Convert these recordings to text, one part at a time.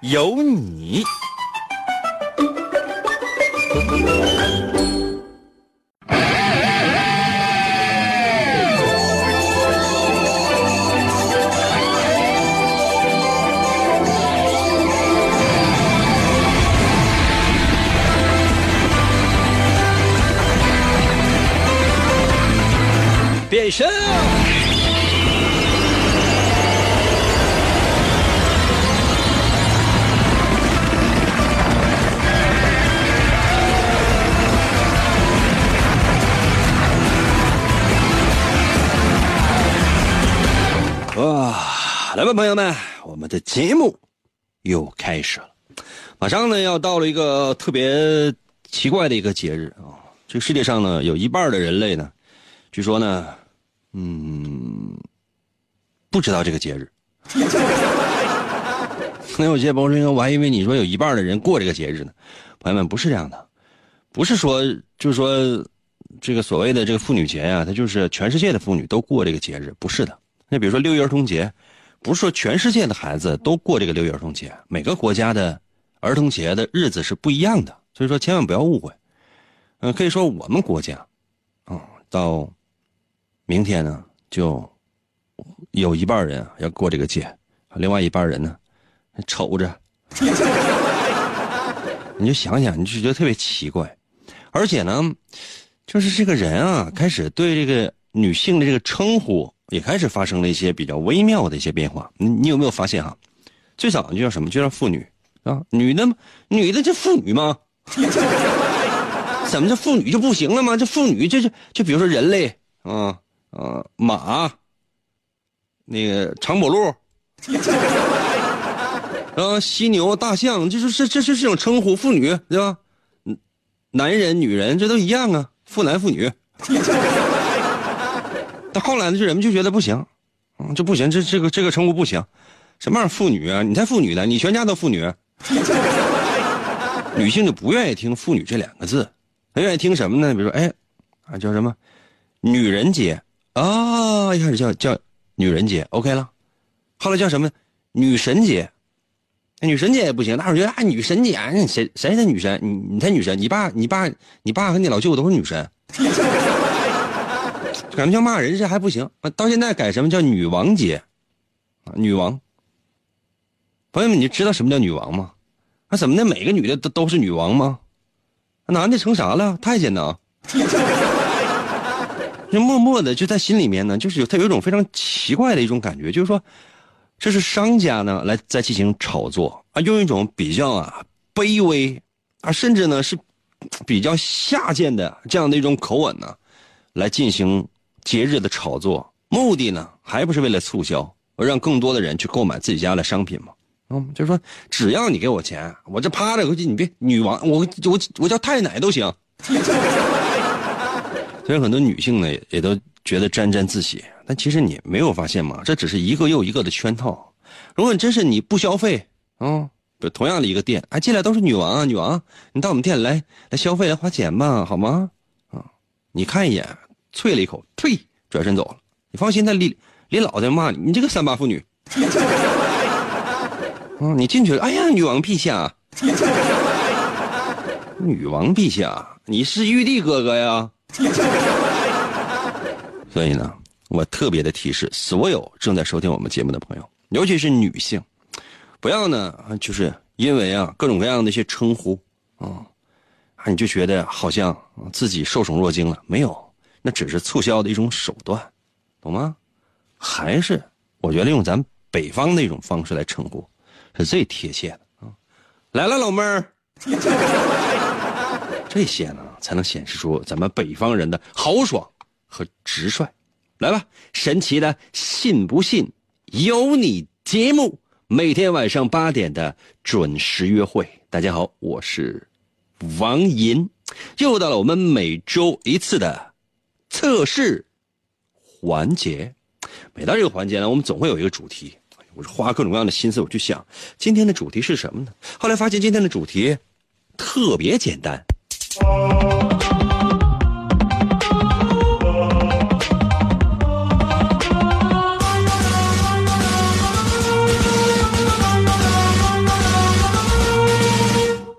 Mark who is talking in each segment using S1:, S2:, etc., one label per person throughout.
S1: 有你。朋友们，我们的节目又开始了。马上呢，要到了一个特别奇怪的一个节日啊！这个世界上呢，有一半的人类呢，据说呢，嗯，不知道这个节日。那有些朋友说，我还以为你说有一半的人过这个节日呢。朋友们，不是这样的，不是说就是说这个所谓的这个妇女节呀，它就是全世界的妇女都过这个节日，不是的。那比如说六一儿童节，不是说全世界的孩子都过这个六一儿童节，每个国家的儿童节的日子是不一样的，所以说千万不要误会。嗯，可以说我们国家，啊，到明天呢，就有一半人要过这个节，另外一半人呢，瞅着，你就想想，你就觉得特别奇怪，而且呢，就是这个人啊，开始对这个女性的这个称呼。也开始发生了一些比较微妙的一些变化。你你有没有发现哈？最早就叫什么？就叫妇女啊，女的女的就妇女吗？怎么这妇女就不行了吗？这妇女这就就比如说人类啊啊马，那个长脖鹿，啊犀牛大象，就是这这是这种称呼，妇女对吧？男人女人这都一样啊，妇男妇女。后来呢，就人们就觉得不行，嗯，这不行，这这个这个称呼不行，什么玩意儿妇女啊？你才妇女呢，你全家都妇女。女性就不愿意听“妇女”这两个字，她愿意听什么呢？比如说，哎，啊，叫什么？女人节啊，一开始叫叫女人节，OK 了。后来叫什么？女神节。女神节也不行，大伙觉得啊，女神节，谁谁是女神？你你才女神，你爸你爸你爸和你老舅都是女神。改名叫骂人，这还不行！到现在改什么叫女王节，啊，女王。朋友们，你知道什么叫女王吗？那怎么的？每个女的都都是女王吗？男的成啥了？太监呢？就默默的就在心里面呢，就是有他有一种非常奇怪的一种感觉，就是说，这是商家呢来在进行炒作啊，用一种比较啊卑微啊，甚至呢是比较下贱的这样的一种口吻呢，来进行。节日的炒作目的呢，还不是为了促销，而让更多的人去购买自己家的商品吗？嗯，就是说，只要你给我钱，我这趴着，我你别女王，我我我叫太奶都行。所以很多女性呢，也都觉得沾沾自喜。但其实你没有发现吗？这只是一个又一个的圈套。如果你真是你不消费，啊，同样的一个店，哎，进来都是女王啊，女王，你到我们店里来来消费来花钱吧，好吗？啊，你看一眼。啐了一口，呸！转身走了。你放心，他李李老在骂你，你这个三八妇女。啊，你进去了。哎呀，女王陛下，女王陛下，你是玉帝哥哥呀。所以呢，我特别的提示所有正在收听我们节目的朋友，尤其是女性，不要呢，就是因为啊各种各样的一些称呼啊，啊你就觉得好像自己受宠若惊了，没有。那只是促销的一种手段，懂吗？还是我觉得用咱北方那种方式来称呼，是最贴切的啊！来了，老妹儿，这些呢才能显示出咱们北方人的豪爽和直率。来吧，神奇的信不信由你节目每天晚上八点的准时约会。大家好，我是王银，又到了我们每周一次的测试环节。每到这个环节呢，我们总会有一个主题。我是花各种各样的心思，我去想今天的主题是什么呢？后来发现今天的主题特别简单。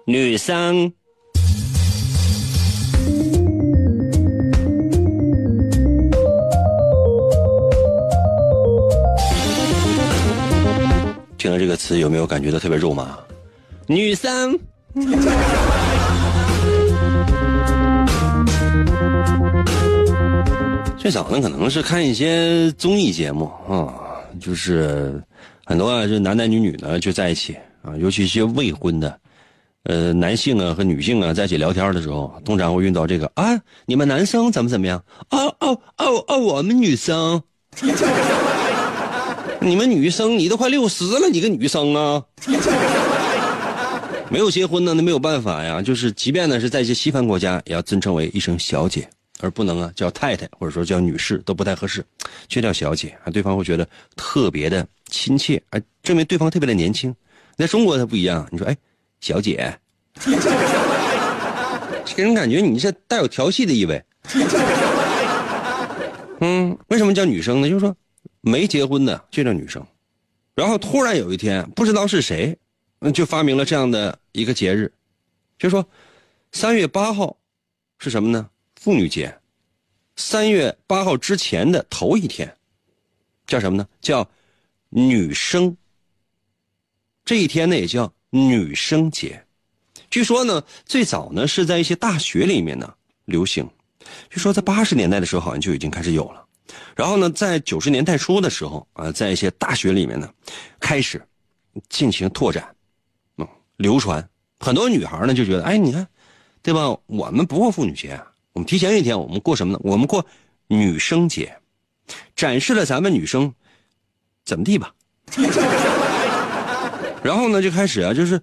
S1: 女生。听了这个词，有没有感觉到特别肉麻？女生。最早呢，可能是看一些综艺节目啊，就是很多啊，就男男女女呢就在一起啊，尤其一些未婚的。呃，男性啊和女性啊在一起聊天的时候，通常会遇到这个啊，你们男生怎么怎么样？哦哦哦哦，我们女生，你们女生，你都快六十了，你个女生啊，没有结婚呢，那没有办法呀。就是即便呢是在一些西方国家，也要尊称为一声小姐，而不能啊叫太太或者说叫女士都不太合适，却叫小姐啊，对方会觉得特别的亲切，啊，证明对方特别的年轻。在中国它不一样，你说哎。小姐，给人感觉你这带有调戏的意味。嗯，为什么叫女生呢？就是说，没结婚的就叫女生。然后突然有一天，不知道是谁，就发明了这样的一个节日，就说三月八号是什么呢？妇女节。三月八号之前的头一天叫什么呢？叫女生。这一天呢，也叫。女生节，据说呢，最早呢是在一些大学里面呢流行。据说在八十年代的时候，好像就已经开始有了。然后呢，在九十年代初的时候啊，在一些大学里面呢，开始进行拓展，嗯，流传。很多女孩呢就觉得，哎，你看，对吧？我们不过妇女节，我们提前一天，我们过什么呢？我们过女生节，展示了咱们女生怎么地吧。然后呢，就开始啊，就是，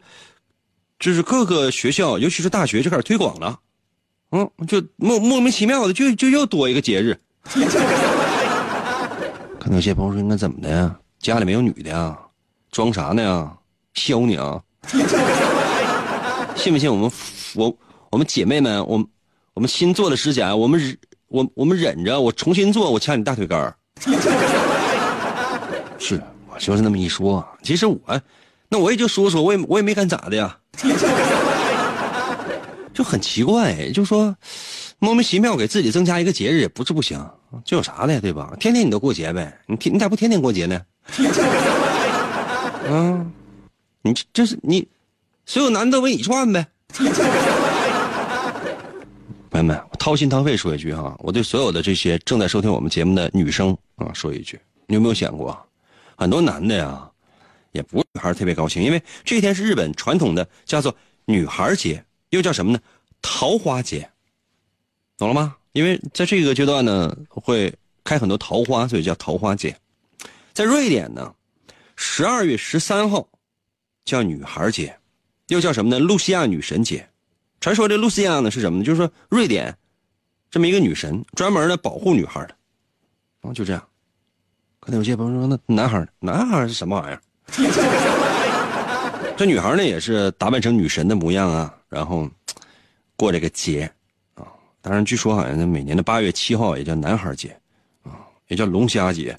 S1: 就是各个学校，尤其是大学就开始推广了，嗯，就莫莫名其妙的就就又多一个节日。有些朋友说，应该怎么的呀？家里没有女的呀？装啥呢呀？削你啊？信不信我们我我们姐妹们，我我们新做的指甲，我们我我们忍着，我重新做，我掐你大腿根儿。是我就是那么一说，其实我。那我也就说说，我也我也没敢咋的呀，就很奇怪，就说莫名其妙给自己增加一个节日也不是不行，这有啥的对吧？天天你都过节呗，你天你咋不天天过节呢？啊，你这是你所有男的围你转呗？朋友们，掏心掏肺说一句哈，我对所有的这些正在收听我们节目的女生啊说一句，你有没有想过，很多男的呀？也不女孩特别高兴，因为这一天是日本传统的叫做女孩节，又叫什么呢？桃花节，懂了吗？因为在这个阶段呢，会开很多桃花，所以叫桃花节。在瑞典呢，十二月十三号叫女孩节，又叫什么呢？露西亚女神节。传说这露西亚呢是什么呢？就是说瑞典这么一个女神，专门呢保护女孩的。啊，就这样。可能有些朋友说，那男孩男孩是什么玩意儿？这女孩呢也是打扮成女神的模样啊，然后过这个节。当然，据说好像在每年的八月七号也叫男孩节啊，也叫龙虾节。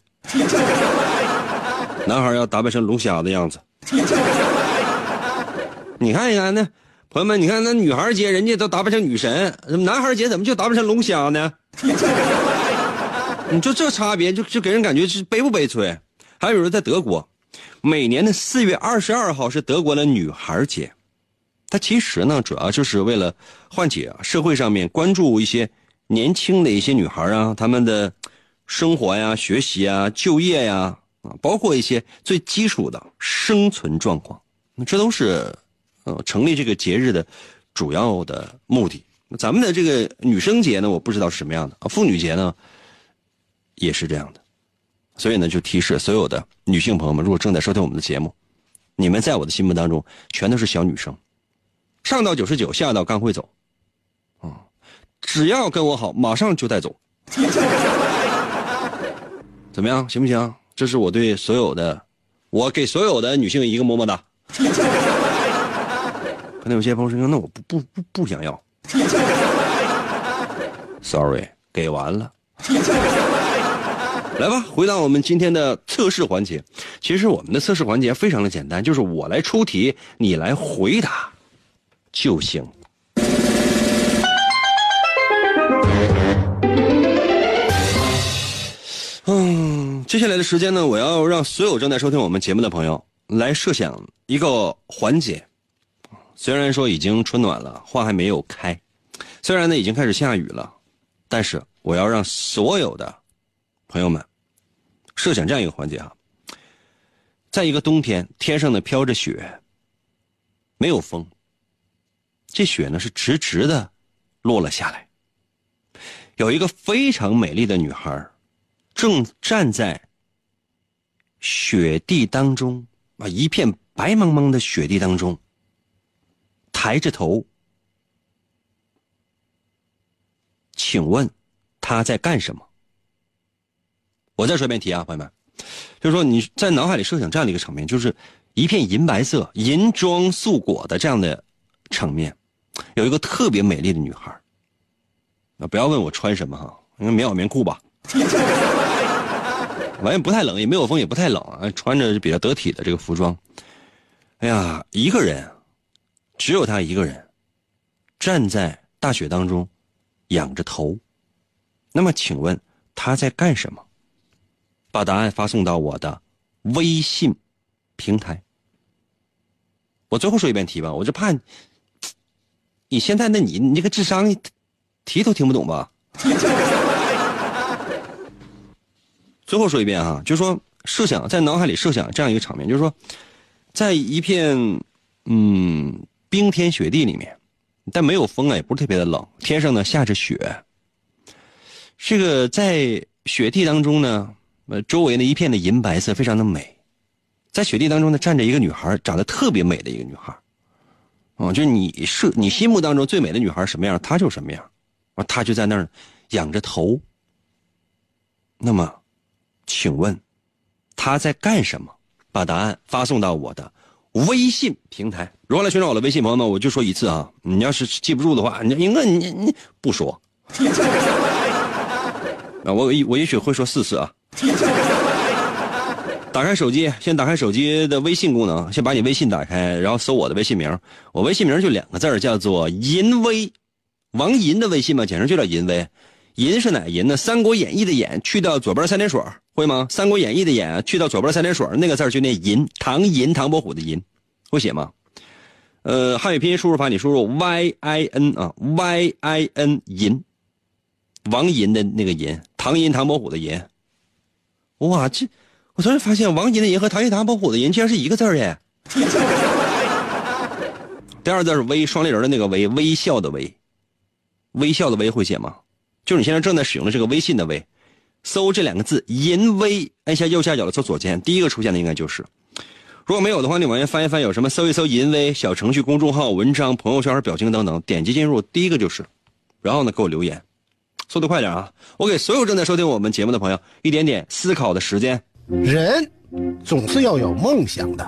S1: 男孩要打扮成龙虾的样子。你看一看那朋友们，你看那女孩节人家都打扮成女神，男孩节怎么就打扮成龙虾呢？你就这差别，就就给人感觉是悲不悲催？还有人在德国。每年的四月二十二号是德国的女孩节，它其实呢主要就是为了唤起啊社会上面关注一些年轻的一些女孩啊，她们的生活呀、学习啊、就业呀啊，包括一些最基础的生存状况，这都是呃成立这个节日的主要的目的。咱们的这个女生节呢，我不知道是什么样的啊，妇女节呢也是这样的。所以呢，就提示所有的女性朋友们，如果正在收听我们的节目，你们在我的心目当中全都是小女生，上到九十九，下到刚会走，啊，只要跟我好，马上就带走。怎么样，行不行？这是我对所有的，我给所有的女性一个么么哒。可能有些朋友说，那我不不不不想要。Sorry，给完了。来吧，回到我们今天的测试环节。其实我们的测试环节非常的简单，就是我来出题，你来回答就行。嗯，接下来的时间呢，我要让所有正在收听我们节目的朋友来设想一个环节。虽然说已经春暖了，花还没有开，虽然呢已经开始下雨了，但是我要让所有的。朋友们，设想这样一个环节啊，在一个冬天，天上呢飘着雪，没有风，这雪呢是直直的落了下来。有一个非常美丽的女孩，正站在雪地当中啊，一片白茫茫的雪地当中，抬着头，请问她在干什么？我再说一遍题啊，朋友们，就是说你在脑海里设想这样的一个场面，就是一片银白色、银装素裹的这样的场面，有一个特别美丽的女孩啊，不要问我穿什么哈，应该棉袄棉裤吧，完也不太冷，也没有风，也不太冷啊，穿着比较得体的这个服装。哎呀，一个人，只有他一个人，站在大雪当中，仰着头。那么，请问他在干什么？把答案发送到我的微信平台。我最后说一遍题吧，我就怕你现在那你你这个智商，题都听不懂吧？最后说一遍啊，就是说设想在脑海里设想这样一个场面，就是说，在一片嗯冰天雪地里面，但没有风啊，也不是特别的冷，天上呢下着雪。这个在雪地当中呢。呃，周围呢一片的银白色，非常的美，在雪地当中呢站着一个女孩，长得特别美的一个女孩，啊，就你是你心目当中最美的女孩什么样，她就什么样，啊，她就在那儿仰着头。那么，请问，她在干什么？把答案发送到我的微信平台。如何来寻找我的微信？朋友们，我就说一次啊，你要是记不住的话，你应该你你不说。啊，我我也许会说四次啊。打开手机，先打开手机的微信功能，先把你微信打开，然后搜我的微信名。我微信名就两个字叫做银威，王银的微信嘛，简称就叫银威。银是哪银呢？《三国演义》的演去掉左边三点水，会吗？《三国演义》的演去掉左边三点水，那个字就念银，唐银，唐伯虎的银，会写吗？呃，汉语拼音输入法你输入 y i n 啊，y i n 银，王银的那个银，唐银，唐伯虎的银。哇，这我突然发现王杰的银和唐一唐伯虎的银竟然是一个字儿耶！第二字是微双立人的那个微，微笑的微，微笑的微会写吗？就是你现在正在使用的这个微信的微，搜这两个字“银微”，按下右下角的搜左键，第一个出现的应该就是。如果没有的话，你往前翻一翻，有什么？搜一搜“银微”小程序、公众号、文章、朋友圈、表情等等，点击进入，第一个就是。然后呢，给我留言。速度快点啊！我给所有正在收听我们节目的朋友一点点思考的时间。
S2: 人总是要有梦想的，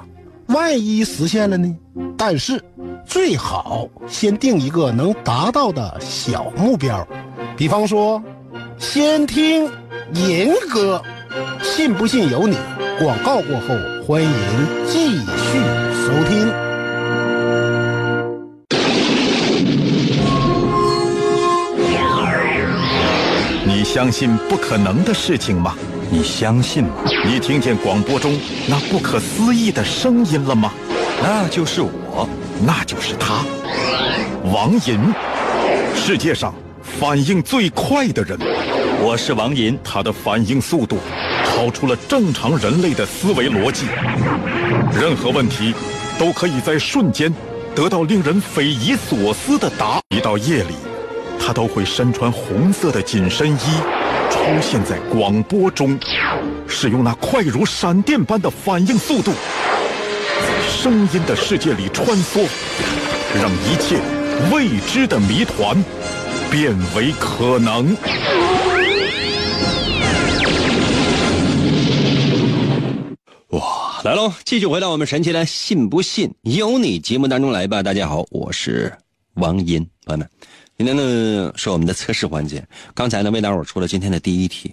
S2: 万一实现了呢？但是最好先定一个能达到的小目标，比方说，先听银歌，信不信由你。广告过后，欢迎继续收听。
S3: 你相信不可能的事情吗？
S1: 你相信吗？
S3: 你听见广播中那不可思议的声音了吗？
S1: 那就是我，
S3: 那就是他，王银，世界上反应最快的人。
S1: 我是王银，
S3: 他的反应速度超出了正常人类的思维逻辑，任何问题都可以在瞬间得到令人匪夷所思的答。一到夜里。他都会身穿红色的紧身衣，出现在广播中，使用那快如闪电般的反应速度，在声音的世界里穿梭，让一切未知的谜团变为可能。
S1: 哇，来喽！继续回到我们神奇的“信不信由你”节目当中来吧。大家好，我是王银，朋友们，今天呢是我们的测试环节。刚才呢为大伙出了今天的第一题。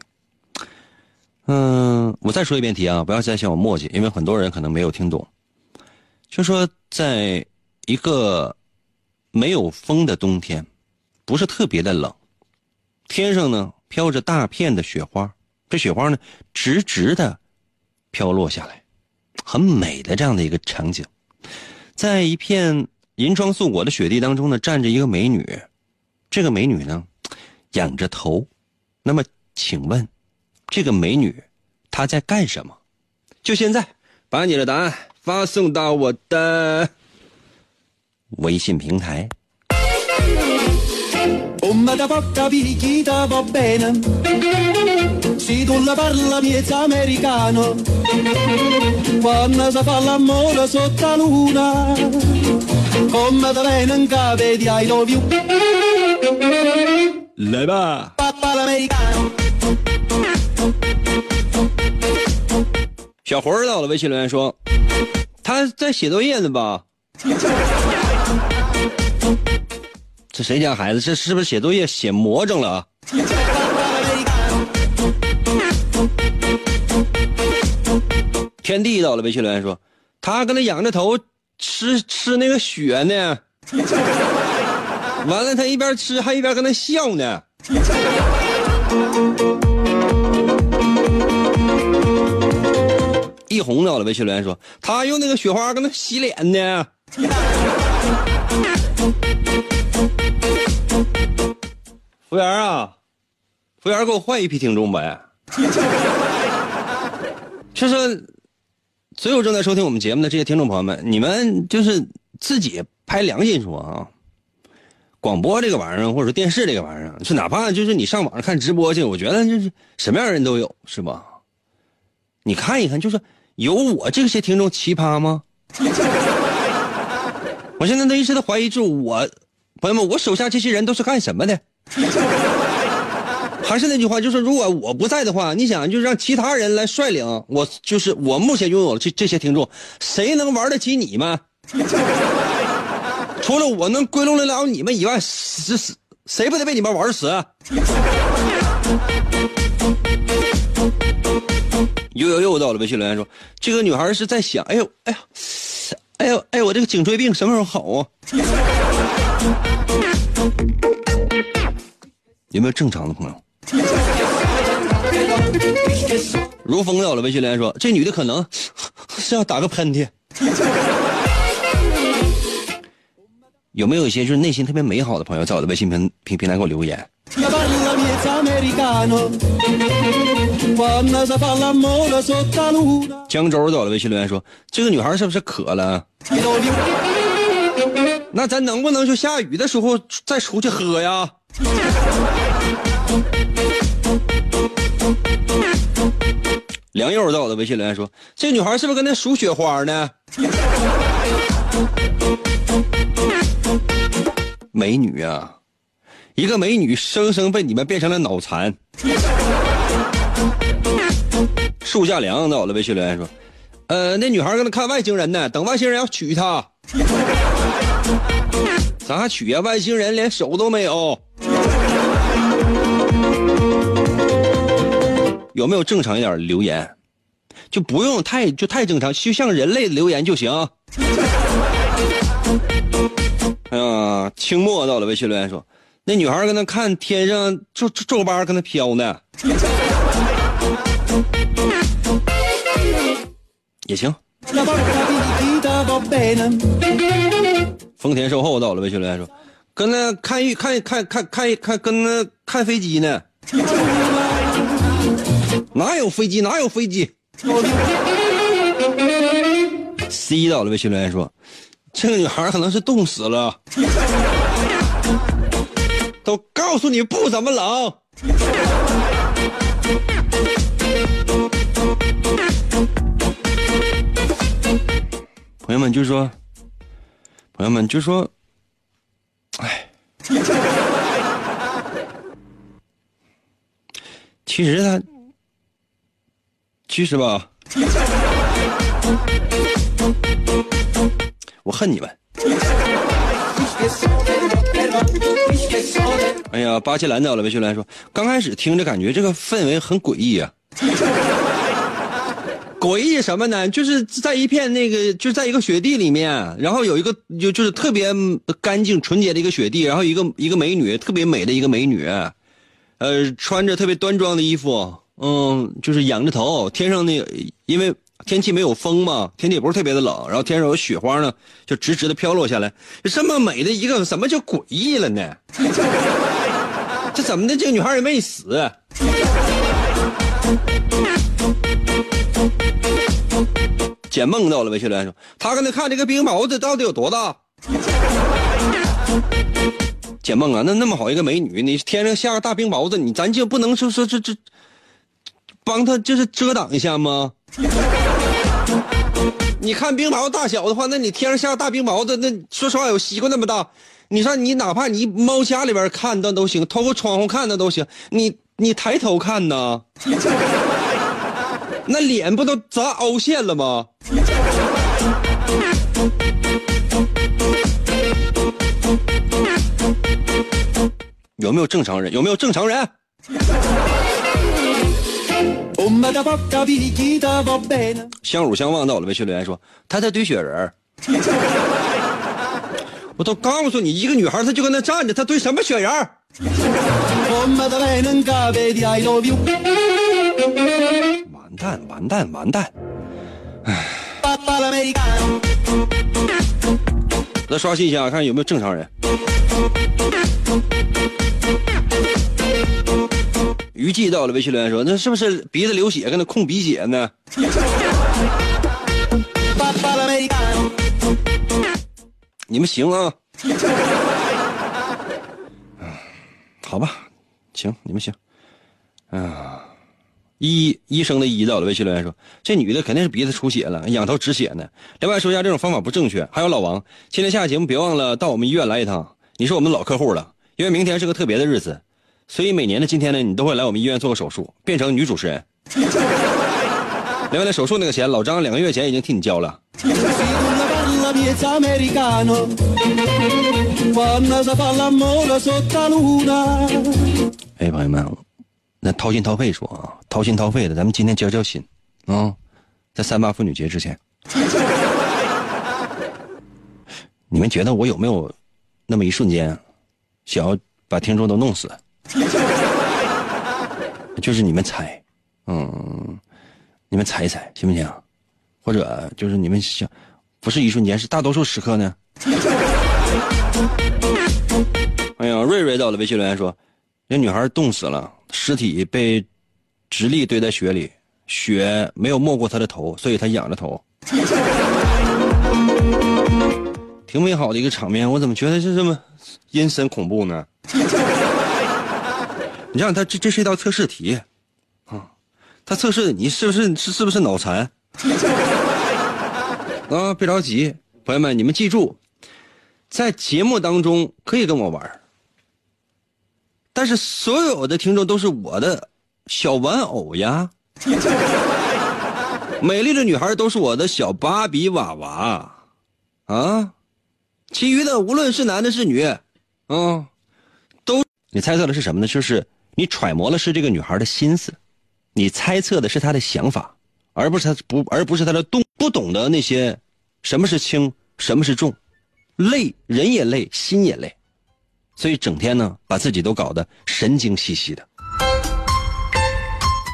S1: 嗯，我再说一遍题啊，不要再嫌我墨迹，因为很多人可能没有听懂。就说在一个没有风的冬天，不是特别的冷，天上呢飘着大片的雪花，这雪花呢直直的。飘落下来，很美的这样的一个场景，在一片银装素裹的雪地当中呢，站着一个美女，这个美女呢，仰着头，那么请问，这个美女她在干什么？就现在，把你的答案发送到我的微信平台。来吧！小魂儿到了，微信留言说他在写作业呢吧？这谁家孩子？这是不是写作业写魔怔了？天地到了，微信留言说，他跟那仰着头吃吃那个雪呢，完了他一边吃还一边跟那笑呢。一红到了，微信留言说，他用那个雪花跟那洗脸呢。服务员啊，服务员给我换一批听众呗。就说，所有正在收听我们节目的这些听众朋友们，你们就是自己拍良心说啊，广播这个玩意儿，或者说电视这个玩意儿，是哪怕就是你上网上看直播去，我觉得就是什么样的人都有，是吧？你看一看，就是有我这些听众奇葩吗？我现在都一直在怀疑，就我朋友们，我手下这些人都是干什么的？还是那句话，就是如果我不在的话，你想就让其他人来率领我，就是我目前拥有的这这些听众，谁能玩得起你们？除了我能归拢得了你们以外，谁谁谁不得被你们玩死？又又又到了微信留言说，这个女孩是在想，哎呦，哎呀，哎呦，哎，我这个颈椎病什么时候好啊？有没有正常的朋友？如风到了，微信留言说：“这女的可能是要打个喷嚏。”有没有一些就是内心特别美好的朋友，在我的微信平平平台给我留言？江州到了，微信留言说：“这个女孩是不是渴了？”那咱能不能就下雨的时候再出去喝呀？梁佑在我的微信留言说：“这女孩是不是跟那数雪花呢？”美女啊，一个美女生生被你们变成了脑残。树下凉在我的微信留言说：“呃，那女孩跟那看外星人呢，等外星人要娶她。咋娶呀？外星人连手都没有。”有没有正常一点留言？就不用太就太正常，就像人类留言就行。哎呀，清末到了，微信留言说，那女孩跟那看天上皱皱巴跟那飘呢，也行。丰田售后到了，微信留言说，跟那看一看看看看看跟那看飞机呢。哪有飞机？哪有飞机？C 到了，微信留言说：“这个女孩可能是冻死了。”都告诉你不怎么冷。朋友们就说，朋友们就说，哎，其实他，其实吧，我恨你们。哎呀，巴西兰到了，魏学兰说，刚开始听着感觉这个氛围很诡异啊。诡异什么呢？就是在一片那个，就在一个雪地里面，然后有一个就就是特别干净纯洁的一个雪地，然后一个一个美女，特别美的一个美女，呃，穿着特别端庄的衣服，嗯，就是仰着头，天上那因为天气没有风嘛，天气也不是特别的冷，然后天上有雪花呢，就直直的飘落下来，这么美的一个，什么叫诡异了呢？这怎么的？这个女孩也没死。解梦到了，魏学良说：“他刚才看这个冰雹子到底有多大？”解梦啊，那那么好一个美女，你天上下个大冰雹子，你咱就不能说说这这帮他就是遮挡一下吗？你看冰雹大小的话，那你天上下大冰雹子，那说实话有西瓜那么大，你说你哪怕你猫家里边看那都行，透过窗户看那都行，你你抬头看呢？那脸不都砸凹陷了吗？有没有正常人？有没有正常人？相濡相忘到了，微信留言说他在堆雪人 我都告诉你，一个女孩她就跟那站着，她堆什么雪人完蛋，完蛋，完蛋！唉，再刷新一下，看有没有正常人。虞姬到了，微信留言说：“那是不是鼻子流血，跟那控鼻血呢？” 你们行啊？好吧，行，你们行。啊。医医生的医到了，微信留言说：“这女的肯定是鼻子出血了，仰头止血呢。”另外说一下，这种方法不正确。还有老王，今天下节目别忘了到我们医院来一趟，你是我们老客户了。因为明天是个特别的日子，所以每年的今天呢，你都会来我们医院做个手术，变成女主持人。另外呢手术那个钱，老张两个月前已经替你交了。哎，朋友们。那掏心掏肺说啊，掏心掏肺的，咱们今天交交心，啊，在三八妇女节之前，你们觉得我有没有那么一瞬间，想要把听众都弄死？就是你们猜，嗯，你们猜一猜行不行？或者就是你们想，不是一瞬间，是大多数时刻呢？哎呀，瑞瑞到了微信留言说，那女孩冻死了。尸体被直立堆在雪里，雪没有没过他的头，所以他仰着头。挺美好的一个场面，我怎么觉得是这么阴森恐怖呢？你想想，他这这是一道测试题啊，他测试你是不是是是不是脑残 啊？别着急，朋友们，你们记住，在节目当中可以跟我玩。但是所有的听众都是我的小玩偶呀，美丽的女孩都是我的小芭比娃娃，啊，其余的无论是男的是女，啊，都你猜测的是什么呢？就是你揣摩的是这个女孩的心思，你猜测的是她的想法，而不是她不而不是她的动不懂得那些什么是轻，什么是重，累人也累，心也累。所以整天呢，把自己都搞得神经兮兮的。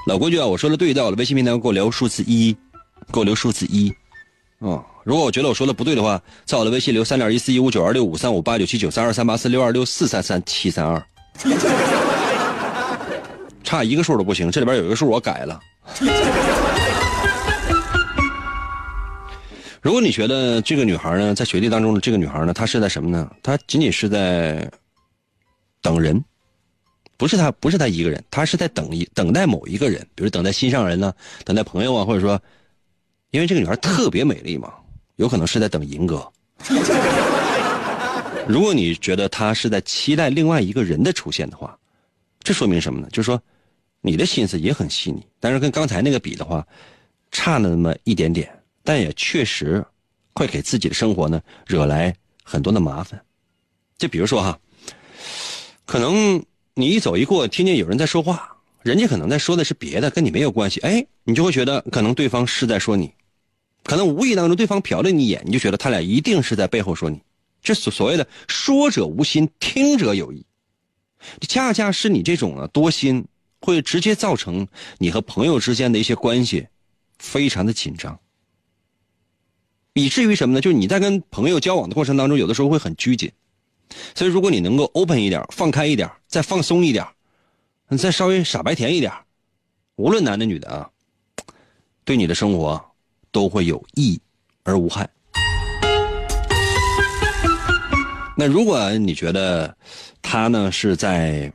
S1: 老规矩啊，我说的对到了，微信平台给我留数字一，给我留数字一。啊，如果我觉得我说的不对的话，在我的微信留三点一四一五九二六五三五八九七九三二三八四六二六四三三七三二。差一个数都不行，这里边有一个数我改了。如果你觉得这个女孩呢，在雪地当中的这个女孩呢，她是在什么呢？她仅仅是在。等人，不是他，不是他一个人，他是在等一等待某一个人，比如等待心上人呢，等待朋友啊，或者说，因为这个女孩特别美丽嘛，有可能是在等银哥。如果你觉得他是在期待另外一个人的出现的话，这说明什么呢？就是说，你的心思也很细腻，但是跟刚才那个比的话，差了那么一点点，但也确实会给自己的生活呢惹来很多的麻烦。就比如说哈，可能你一走一过，听见有人在说话，人家可能在说的是别的，跟你没有关系，哎，你就会觉得可能对方是在说你，可能无意当中对方瞟了你一眼，你就觉得他俩一定是在背后说你。这所所谓的“说者无心，听者有意”，恰恰是你这种啊多心，会直接造成你和朋友之间的一些关系非常的紧张，以至于什么呢？就是你在跟朋友交往的过程当中，有的时候会很拘谨。所以，如果你能够 open 一点，放开一点，再放松一点，再稍微傻白甜一点，无论男的女的啊，对你的生活都会有益而无害。那如果你觉得他呢是在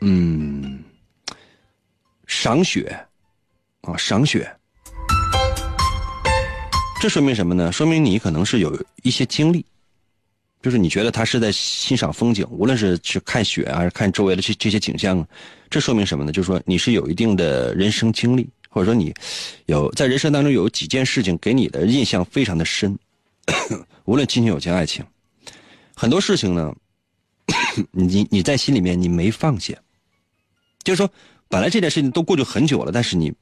S1: 嗯赏雪啊赏雪，这说明什么呢？说明你可能是有一些经历，就是你觉得他是在欣赏风景，无论是去看雪啊，还是看周围的这这些景象，这说明什么呢？就是说你是有一定的人生经历，或者说你有在人生当中有几件事情给你的印象非常的深，无论亲情、友情、爱情。很多事情呢，你你在心里面你没放下，就是说，本来这件事情都过去很久了，但是你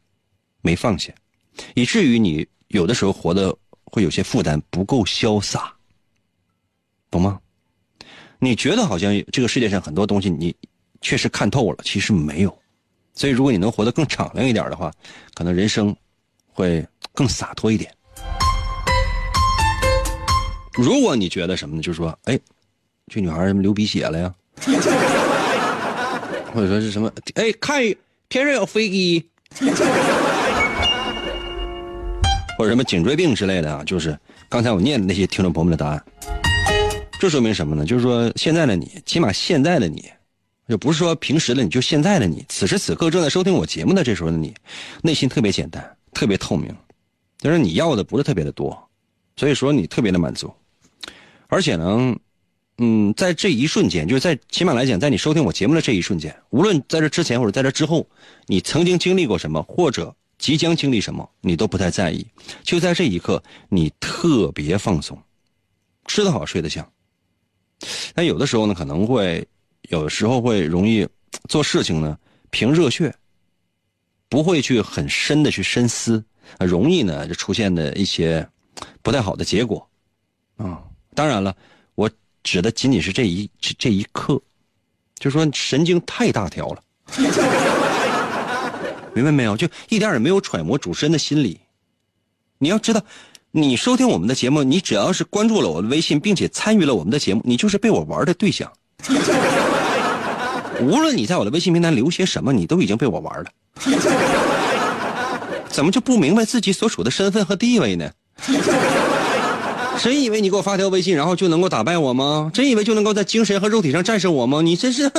S1: 没放下，以至于你有的时候活得会有些负担，不够潇洒，懂吗？你觉得好像这个世界上很多东西你确实看透了，其实没有，所以如果你能活得更敞亮一点的话，可能人生会更洒脱一点。如果你觉得什么呢？就是说，哎，这女孩流鼻血了呀，或者说是什么？哎，看天上有飞机，或者什么颈椎病之类的啊，就是刚才我念的那些听众朋友们的答案。这说明什么呢？就是说，现在的你，起码现在的你，就不是说平时的你，就现在的你，此时此刻正在收听我节目的这时候的你，内心特别简单，特别透明，就是你要的不是特别的多，所以说你特别的满足。而且呢，嗯，在这一瞬间，就是在起码来讲，在你收听我节目的这一瞬间，无论在这之前或者在这之后，你曾经经历过什么，或者即将经历什么，你都不太在意。就在这一刻，你特别放松，吃得好，睡得香。但有的时候呢，可能会有的时候会容易做事情呢，凭热血，不会去很深的去深思，容易呢就出现的一些不太好的结果，啊。当然了，指的仅仅是这一这一刻，就说神经太大条了，明白没有？就一点也没有揣摩主持人的心理。你要知道，你收听我们的节目，你只要是关注了我的微信，并且参与了我们的节目，你就是被我玩的对象。无论你在我的微信平台留些什么，你都已经被我玩了。怎么就不明白自己所处的身份和地位呢？真以为你给我发条微信，然后就能够打败我吗？真以为就能够在精神和肉体上战胜我吗？你真是，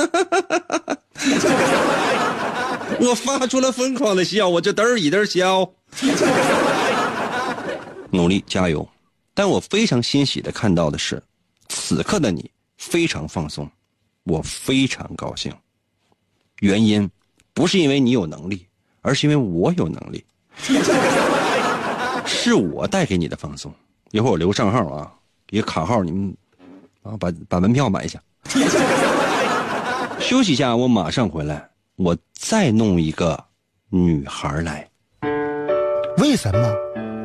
S1: 我发出了疯狂的笑，我就嘚儿一嘚笑。努力加油！但我非常欣喜的看到的是，此刻的你非常放松，我非常高兴。原因不是因为你有能力，而是因为我有能力，是我带给你的放松。一会儿我留个账号啊，一个卡号，你们啊把把门票买一下。休息一下，我马上回来，我再弄一个女孩来。
S2: 为什么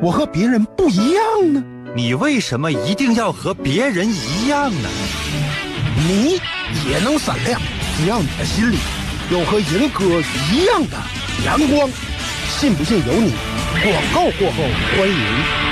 S2: 我和别人不一样呢？
S4: 你为什么一定要和别人一样呢？
S2: 你也能闪亮，只要你的心里有和银哥一样的阳光。信不信由你。广告过后，欢迎。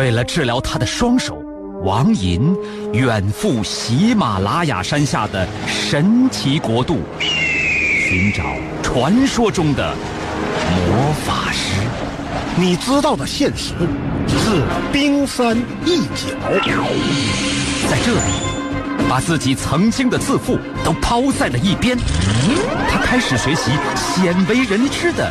S4: 为了治疗他的双手，王银远赴喜马拉雅山下的神奇国度，寻找传说中的魔法师。
S2: 你知道的现实只是冰山一角。
S4: 在这里，把自己曾经的自负都抛在了一边，他开始学习鲜为人知的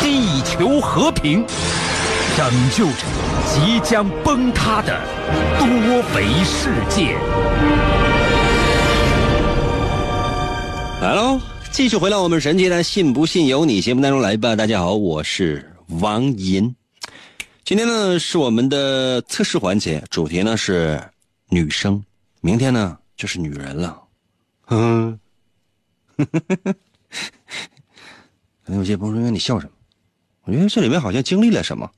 S4: 地球和平，拯救着即将崩塌的多维世界。
S1: 来喽，继续回到我们神奇的“信不信由你”节目当中来吧。大家好，我是王银。今天呢是我们的测试环节，主题呢是女生，明天呢就是女人了。嗯，可能有些朋友说：“你笑什么？”我觉得这里面好像经历了什么。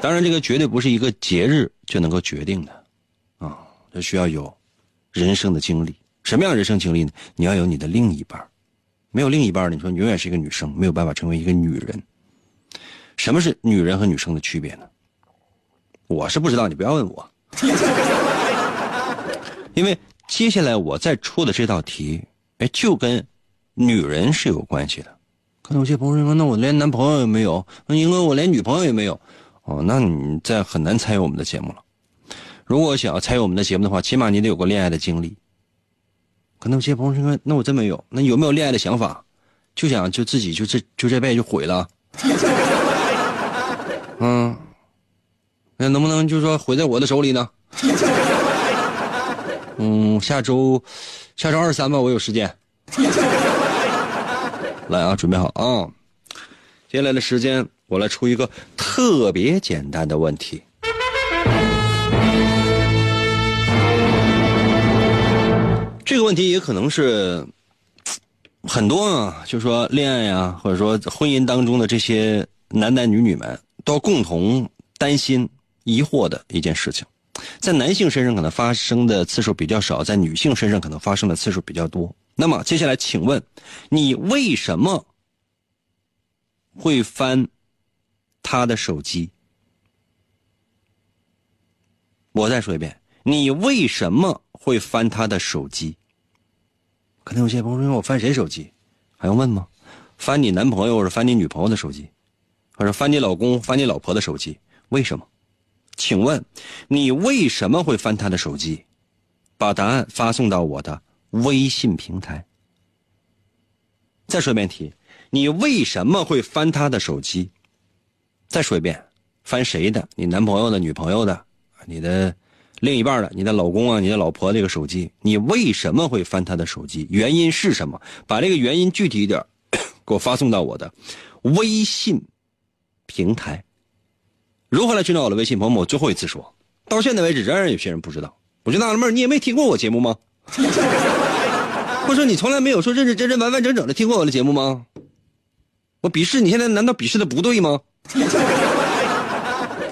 S1: 当然，这个绝对不是一个节日就能够决定的啊，这需要有人生的经历。什么样的人生经历呢？你要有你的另一半，没有另一半，你说你永远是一个女生，没有办法成为一个女人。什么是女人和女生的区别呢？我是不知道，你不要问我，因为接下来我再出的这道题，哎，就跟女人是有关系的。可能有些朋友说，那我连男朋友也没有，那因为我连女朋友也没有，哦，那你再很难参与我们的节目了。如果想要参与我们的节目的话，起码你得有过恋爱的经历。可能有些朋友说：“那我真没有。那有没有恋爱的想法？就想就自己就这就这辈子就毁了？嗯，那能不能就说毁在我的手里呢？嗯，下周下周二三吧，我有时间。来啊，准备好啊！接下来的时间，我来出一个特别简单的问题。”这个问题也可能是很多啊，就说恋爱呀，或者说婚姻当中的这些男男女女们都要共同担心、疑惑的一件事情，在男性身上可能发生的次数比较少，在女性身上可能发生的次数比较多。那么接下来，请问你为什么会翻他的手机？我再说一遍，你为什么？会翻他的手机，可能有些朋友说：“我翻谁手机？还用问吗？翻你男朋友或者翻你女朋友的手机，或者翻你老公、翻你老婆的手机？为什么？请问你为什么会翻他的手机？把答案发送到我的微信平台。再说一遍题：你为什么会翻他的手机？再说一遍，翻谁的？你男朋友的、女朋友的？你的？另一半的，你的老公啊，你的老婆这个手机，你为什么会翻他的手机？原因是什么？把这个原因具体一点，给我发送到我的微信平台。如何来寻找我的微信？朋友们，我最后一次说，到现在为止，仍然有些人不知道。我就纳了闷你也没听过我节目吗？或者说你从来没有说认认真真、完完整整的听过我的节目吗？我鄙视你现在难道鄙视的不对吗？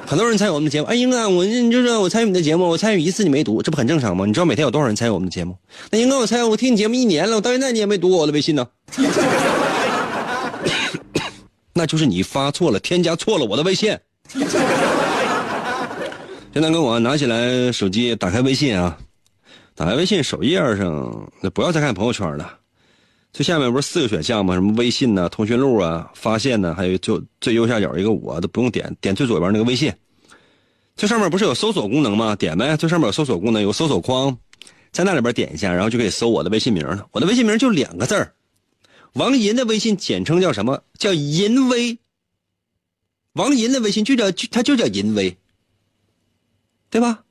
S1: 很多人参与我们的节目，哎，英哥，我你就是我参与你的节目，我参与一次你没读，这不很正常吗？你知道每天有多少人参与我们的节目？那英哥，我参与，我听你节目一年了，我到现在你也没读我的微信呢，那就是你发错了，添加错了我的微信。现在跟我拿起来手机，打开微信啊，打开微信首页上，那不要再看朋友圈了，最下面不是四个选项吗？什么微信呢、通讯录啊、发现呢，还有就最右下角一个我都不用点，点最左边那个微信。最上面不是有搜索功能吗？点呗，最上面有搜索功能，有搜索框，在那里边点一下，然后就可以搜我的微信名了。我的微信名就两个字儿，王银的微信简称叫什么？叫银威。王银的微信就叫他就叫银威，对吧？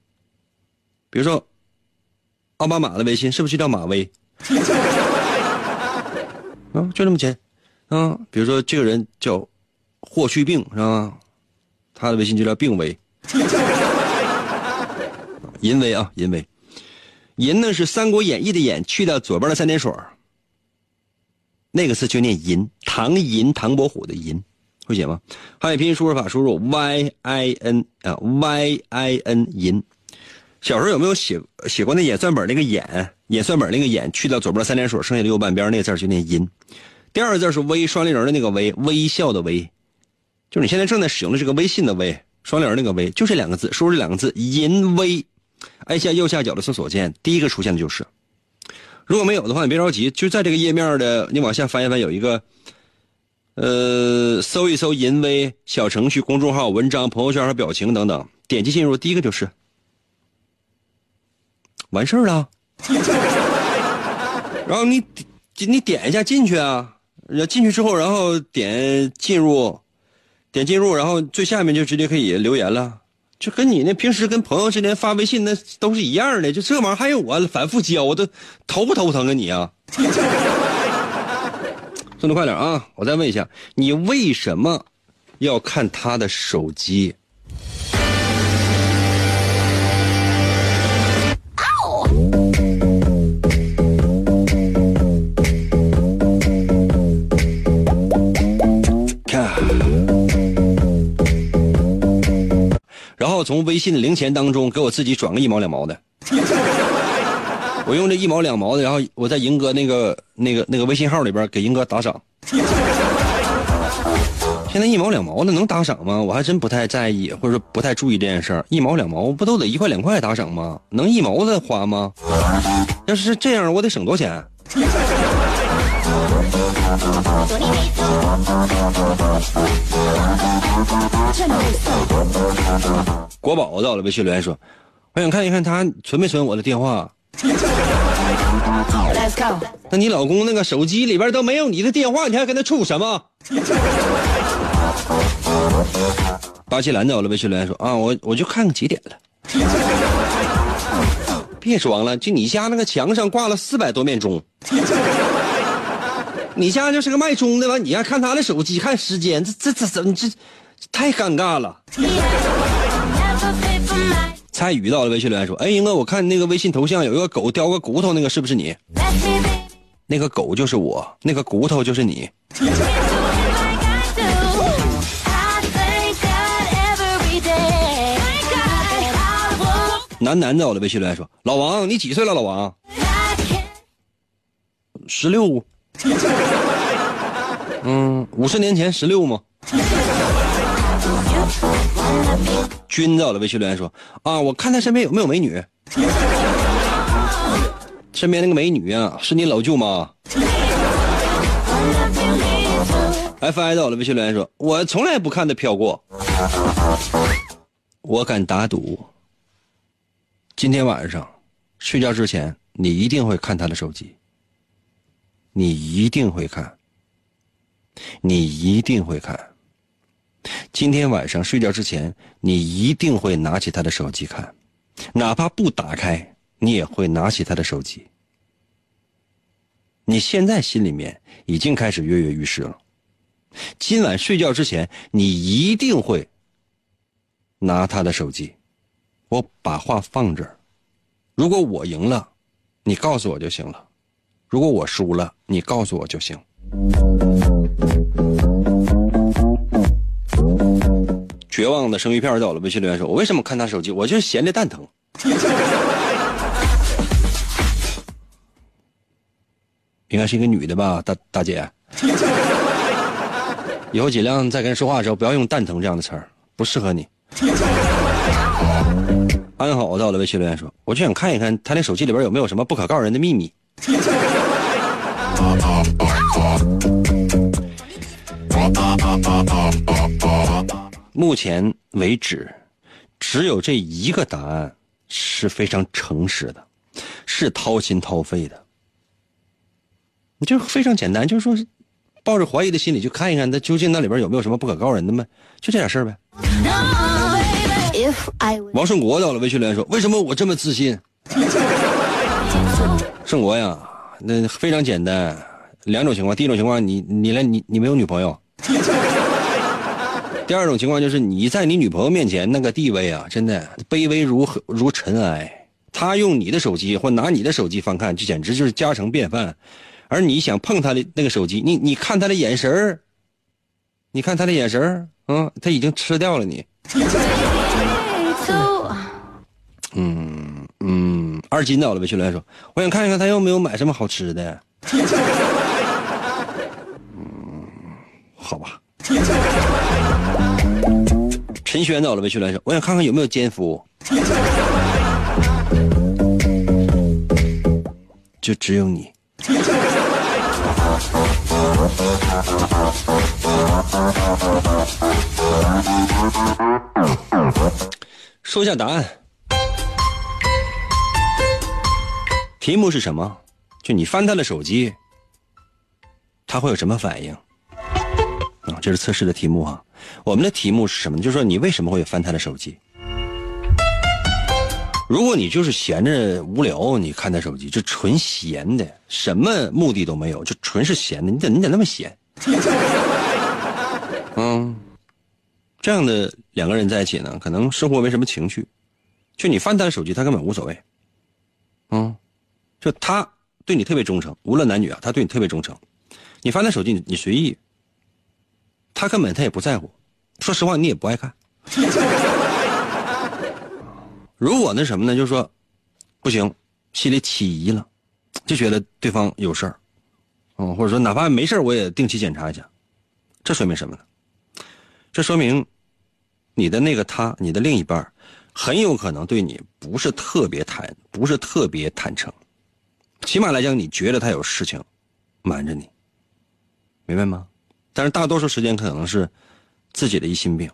S1: 比如说奥巴马的微信是不是叫马威？啊，就这么简，啊，比如说这个人叫霍去病是吧？他的微信就叫病危。淫威啊，淫威。淫呢是《三国演义》的演，去掉左边的三点水那个字就念淫。唐寅，唐伯虎的寅，会写吗？汉语拼音输入法输入 y i n 啊 y i n 淫。小时候有没有写写过那演算本那个演演算本那个演，去掉左边三点水，剩下的右半边那个字就念淫。第二个字是微，双立人的那个微，微笑的微，就是你现在正在使用的这个微信的微，双立人那个微，就这两个字，输入这两个字淫微。按下右下角的搜索键，第一个出现的就是。如果没有的话，你别着急，就在这个页面的，你往下翻一翻，有一个，呃，搜一搜“淫威”小程序、公众号、文章、朋友圈和表情等等，点击进入，第一个就是，完事儿了。然后你你点一下进去啊，进去之后，然后点进入，点进入，然后最下面就直接可以留言了。就跟你那平时跟朋友之间发微信那都是一样的，就这玩意儿还有我反复教，我都头不头疼啊你啊！速度快点啊！我再问一下，你为什么要看他的手机？从微信的零钱当中给我自己转个一毛两毛的，我用这一毛两毛的，然后我在赢哥那个那个那个微信号里边给赢哥打赏。现在一毛两毛的能打赏吗？我还真不太在意，或者说不太注意这件事儿。一毛两毛不都得一块两块打赏吗？能一毛的花吗？要是这样，我得省多少钱。国宝到了，微信留言说：“我想看一看他存没存我的电话。”那你老公那个手机里边都没有你的电话，你还跟他处什么？巴西兰到了，微信留言说：“啊，我我就看看几点了。”别装了，就你家那个墙上挂了四百多面钟。你家就是个卖钟的吧？你还看他的手机，看时间，这这这怎这太尴尬了。参与到了微信留言说：“哎，英哥，我看那个微信头像有一个狗叼个骨头，那个是不是你？那个狗就是我，那个骨头就是你。”男男在，我的微信留言说：“老王，你几岁了？老王，十六。” 嗯，五十年前十六吗？君在我的微信留言说啊，我看他身边有没有美女？身边那个美女啊，是你老舅吗？fi 在我的微信留言说，我从来不看他飘过。我敢打赌，今天晚上睡觉之前，你一定会看他的手机。你一定会看，你一定会看。今天晚上睡觉之前，你一定会拿起他的手机看，哪怕不打开，你也会拿起他的手机。你现在心里面已经开始跃跃欲试了。今晚睡觉之前，你一定会拿他的手机。我把话放这儿，如果我赢了，你告诉我就行了。如果我输了，你告诉我就行。绝望的生鱼片在我的微信留言说：“我为什么看他手机？我就是闲的蛋疼。”应该是一个女的吧，大大姐。以后尽量在跟人说话的时候不要用“蛋疼”这样的词儿，不适合你。安好我在我的微信留言说：“我就想看一看他那手机里边有没有什么不可告人的秘密。”目前为止，只有这一个答案是非常诚实的，是掏心掏肺的。你就非常简单，就是说，抱着怀疑的心理去看一看，他究竟那里边有没有什么不可告人的吗？就这点事儿呗。王胜国到了微信留言说：“为什么我这么自信？” 胜国呀。那非常简单，两种情况。第一种情况，你你来你你没有女朋友，第二种情况就是你在你女朋友面前那个地位啊，真的卑微如如尘埃。她用你的手机或拿你的手机翻看，这简直就是家常便饭。而你想碰她的那个手机，你你看她的眼神儿，你看她的眼神儿，嗯，她已经吃掉了你。嗯 嗯，二金到了呗，去来说，我想看一看他有没有买什么好吃的。嗯，好吧。陈轩到了呗，去来说，我想看看有没有奸夫。就只有你。说一下答案。题目是什么？就你翻他的手机，他会有什么反应？啊，这是测试的题目哈。我们的题目是什么？就是说你为什么会翻他的手机？如果你就是闲着无聊，你看他手机，就纯闲的，什么目的都没有，就纯是闲的。你咋你咋那么闲？嗯，这样的两个人在一起呢，可能生活没什么情趣。就你翻他的手机，他根本无所谓。嗯。就他对你特别忠诚，无论男女啊，他对你特别忠诚。你翻他手机，你随意，他根本他也不在乎。说实话，你也不爱看。如果那什么呢？就是说，不行，心里起疑了，就觉得对方有事儿，嗯，或者说哪怕没事儿我也定期检查一下。这说明什么呢？这说明你的那个他，你的另一半，很有可能对你不是特别坦，不是特别坦诚。起码来讲，你觉得他有事情瞒着你，明白吗？但是大多数时间可能是自己的疑心病。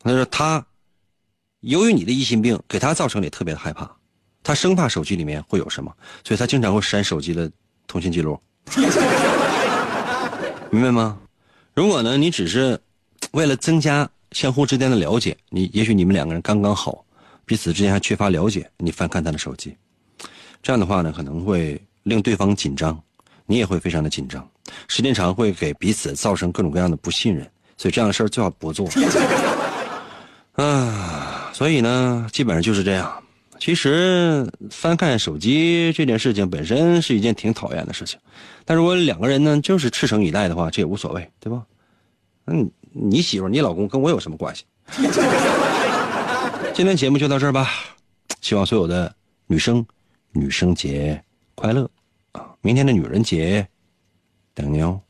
S1: 他说他由于你的疑心病，给他造成也特别的害怕，他生怕手机里面会有什么，所以他经常会删手机的通讯记录，明白吗？如果呢，你只是为了增加相互之间的了解，你也许你们两个人刚刚好，彼此之间还缺乏了解，你翻看他的手机。这样的话呢，可能会令对方紧张，你也会非常的紧张，时间长会给彼此造成各种各样的不信任，所以这样的事儿最好不做。啊，所以呢，基本上就是这样。其实翻看手机这件事情本身是一件挺讨厌的事情，但如果两个人呢就是赤诚以待的话，这也无所谓，对吧？嗯，你媳妇、你老公跟我有什么关系？今天节目就到这儿吧，希望所有的女生。女生节快乐啊！明天的女人节，等你哦。